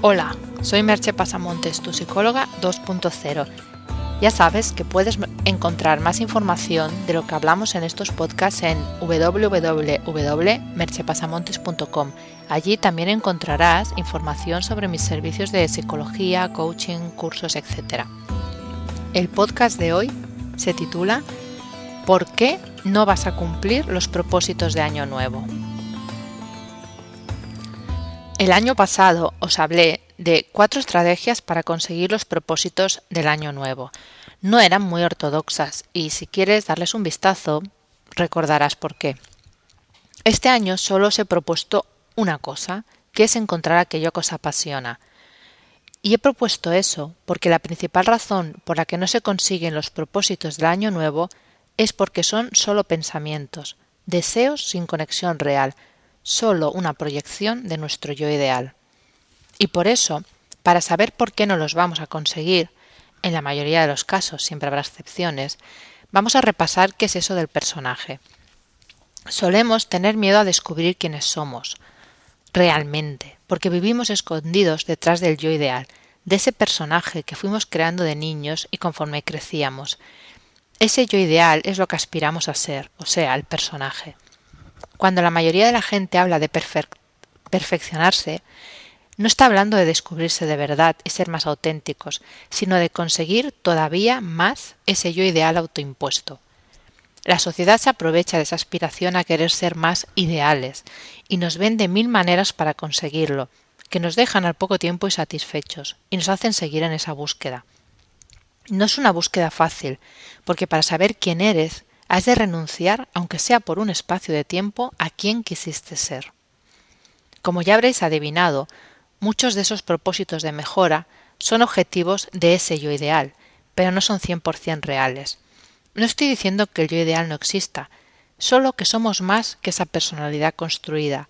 Hola, soy Merche Pasamontes, tu psicóloga 2.0. Ya sabes que puedes encontrar más información de lo que hablamos en estos podcasts en www.merchepasamontes.com. Allí también encontrarás información sobre mis servicios de psicología, coaching, cursos, etc. El podcast de hoy se titula ¿Por qué no vas a cumplir los propósitos de Año Nuevo? El año pasado os hablé de cuatro estrategias para conseguir los propósitos del año nuevo. No eran muy ortodoxas y si quieres darles un vistazo recordarás por qué. Este año solo os he propuesto una cosa, que es encontrar aquello que os apasiona. Y he propuesto eso porque la principal razón por la que no se consiguen los propósitos del año nuevo es porque son solo pensamientos, deseos sin conexión real, solo una proyección de nuestro yo ideal. Y por eso, para saber por qué no los vamos a conseguir, en la mayoría de los casos siempre habrá excepciones, vamos a repasar qué es eso del personaje. Solemos tener miedo a descubrir quiénes somos, realmente, porque vivimos escondidos detrás del yo ideal, de ese personaje que fuimos creando de niños y conforme crecíamos. Ese yo ideal es lo que aspiramos a ser, o sea, el personaje. Cuando la mayoría de la gente habla de perfeccionarse, no está hablando de descubrirse de verdad y ser más auténticos, sino de conseguir todavía más ese yo ideal autoimpuesto. La sociedad se aprovecha de esa aspiración a querer ser más ideales y nos vende mil maneras para conseguirlo, que nos dejan al poco tiempo insatisfechos y nos hacen seguir en esa búsqueda. No es una búsqueda fácil, porque para saber quién eres has de renunciar, aunque sea por un espacio de tiempo, a quien quisiste ser. Como ya habréis adivinado, muchos de esos propósitos de mejora son objetivos de ese yo ideal, pero no son 100% reales. No estoy diciendo que el yo ideal no exista, solo que somos más que esa personalidad construida,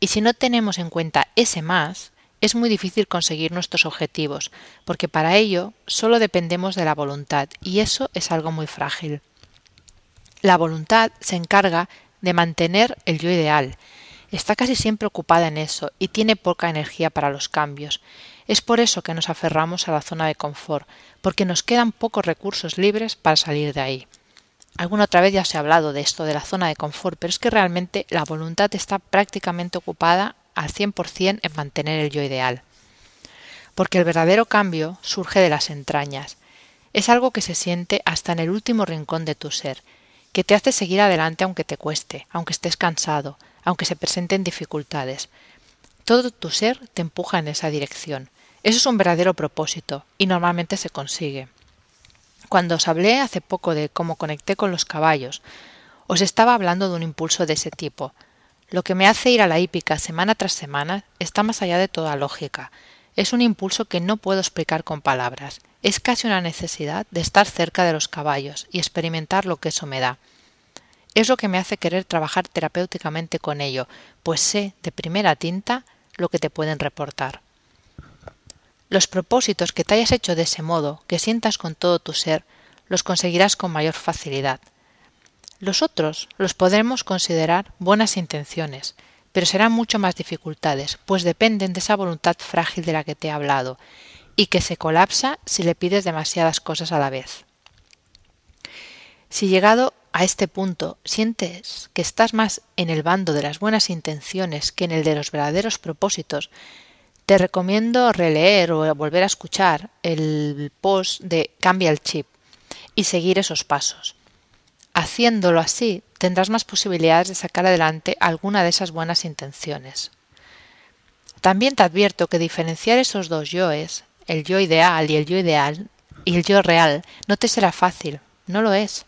y si no tenemos en cuenta ese más, es muy difícil conseguir nuestros objetivos, porque para ello solo dependemos de la voluntad, y eso es algo muy frágil. La voluntad se encarga de mantener el yo ideal. Está casi siempre ocupada en eso y tiene poca energía para los cambios. Es por eso que nos aferramos a la zona de confort, porque nos quedan pocos recursos libres para salir de ahí. Alguna otra vez ya se ha hablado de esto de la zona de confort, pero es que realmente la voluntad está prácticamente ocupada al 100% en mantener el yo ideal. Porque el verdadero cambio surge de las entrañas. Es algo que se siente hasta en el último rincón de tu ser, que te hace seguir adelante aunque te cueste, aunque estés cansado, aunque se presenten dificultades. Todo tu ser te empuja en esa dirección. Eso es un verdadero propósito y normalmente se consigue. Cuando os hablé hace poco de cómo conecté con los caballos, os estaba hablando de un impulso de ese tipo. Lo que me hace ir a la hípica semana tras semana está más allá de toda lógica. Es un impulso que no puedo explicar con palabras. Es casi una necesidad de estar cerca de los caballos y experimentar lo que eso me da. Es lo que me hace querer trabajar terapéuticamente con ello, pues sé de primera tinta lo que te pueden reportar. Los propósitos que te hayas hecho de ese modo, que sientas con todo tu ser, los conseguirás con mayor facilidad. Los otros los podremos considerar buenas intenciones, pero serán mucho más dificultades, pues dependen de esa voluntad frágil de la que te he hablado, y que se colapsa si le pides demasiadas cosas a la vez. Si llegado a este punto sientes que estás más en el bando de las buenas intenciones que en el de los verdaderos propósitos, te recomiendo releer o volver a escuchar el post de Cambia el chip y seguir esos pasos. Haciéndolo así, tendrás más posibilidades de sacar adelante alguna de esas buenas intenciones. También te advierto que diferenciar esos dos yoes el yo ideal y el yo ideal y el yo real no te será fácil, no lo es.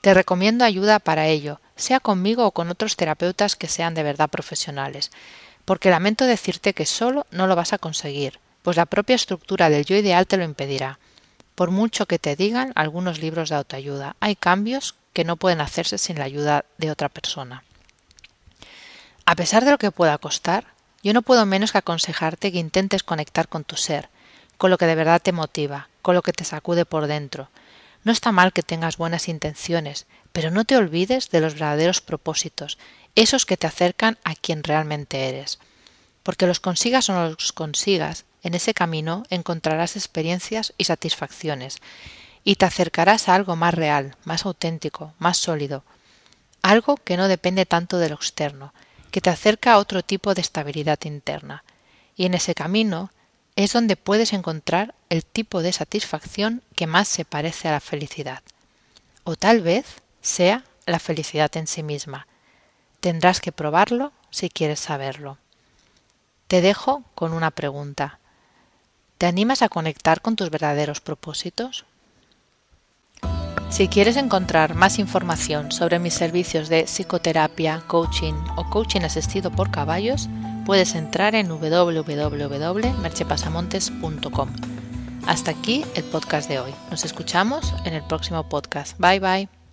Te recomiendo ayuda para ello, sea conmigo o con otros terapeutas que sean de verdad profesionales, porque lamento decirte que solo no lo vas a conseguir, pues la propia estructura del yo ideal te lo impedirá. Por mucho que te digan algunos libros de autoayuda, hay cambios que no pueden hacerse sin la ayuda de otra persona. A pesar de lo que pueda costar, yo no puedo menos que aconsejarte que intentes conectar con tu ser, con lo que de verdad te motiva, con lo que te sacude por dentro. No está mal que tengas buenas intenciones, pero no te olvides de los verdaderos propósitos, esos que te acercan a quien realmente eres. Porque los consigas o no los consigas, en ese camino encontrarás experiencias y satisfacciones, y te acercarás a algo más real, más auténtico, más sólido, algo que no depende tanto de lo externo, que te acerca a otro tipo de estabilidad interna. Y en ese camino es donde puedes encontrar el tipo de satisfacción que más se parece a la felicidad. O tal vez sea la felicidad en sí misma. Tendrás que probarlo si quieres saberlo. Te dejo con una pregunta. ¿Te animas a conectar con tus verdaderos propósitos? Si quieres encontrar más información sobre mis servicios de psicoterapia, coaching o coaching asistido por caballos, puedes entrar en www.merchepasamontes.com. Hasta aquí el podcast de hoy. Nos escuchamos en el próximo podcast. Bye bye.